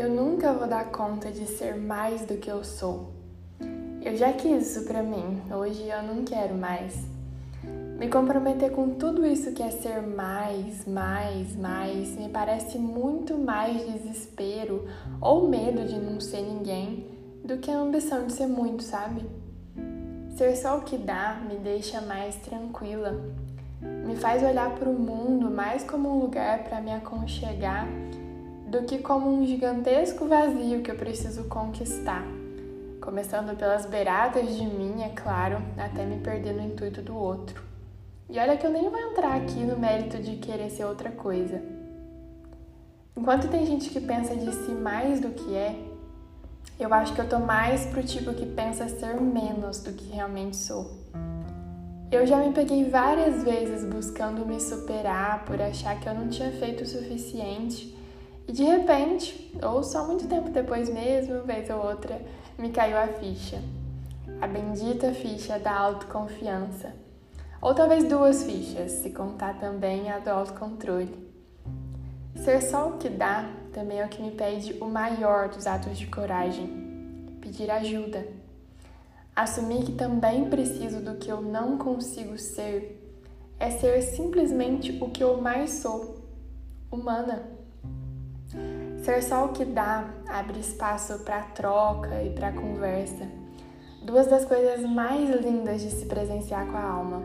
Eu nunca vou dar conta de ser mais do que eu sou. Eu já quis isso pra mim, hoje eu não quero mais. Me comprometer com tudo isso que é ser mais, mais, mais, me parece muito mais desespero ou medo de não ser ninguém do que a ambição de ser muito, sabe? Ser só o que dá me deixa mais tranquila, me faz olhar para o mundo mais como um lugar para me aconchegar do que como um gigantesco vazio que eu preciso conquistar. Começando pelas beiradas de mim, é claro, até me perder no intuito do outro. E olha que eu nem vou entrar aqui no mérito de querer ser outra coisa. Enquanto tem gente que pensa de si mais do que é, eu acho que eu tô mais pro tipo que pensa ser menos do que realmente sou. Eu já me peguei várias vezes buscando me superar por achar que eu não tinha feito o suficiente e de repente, ou só muito tempo depois mesmo, vez ou outra, me caiu a ficha. A bendita ficha da autoconfiança. Ou talvez duas fichas, se contar também a do autocontrole. Ser só o que dá também é o que me pede o maior dos atos de coragem: pedir ajuda. Assumir que também preciso do que eu não consigo ser é ser simplesmente o que eu mais sou, humana. Ser só o que dá abre espaço para troca e para conversa. Duas das coisas mais lindas de se presenciar com a alma.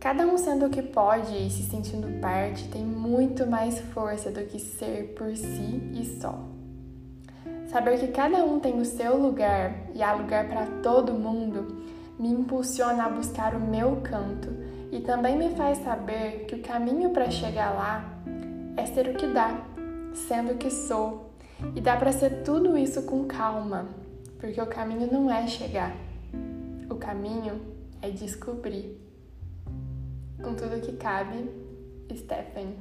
Cada um sendo o que pode e se sentindo parte tem muito mais força do que ser por si e só. Saber que cada um tem o seu lugar e há lugar para todo mundo me impulsiona a buscar o meu canto e também me faz saber que o caminho para chegar lá é ser o que dá sendo que sou. E dá para ser tudo isso com calma, porque o caminho não é chegar. O caminho é descobrir. Com tudo que cabe, Stephanie.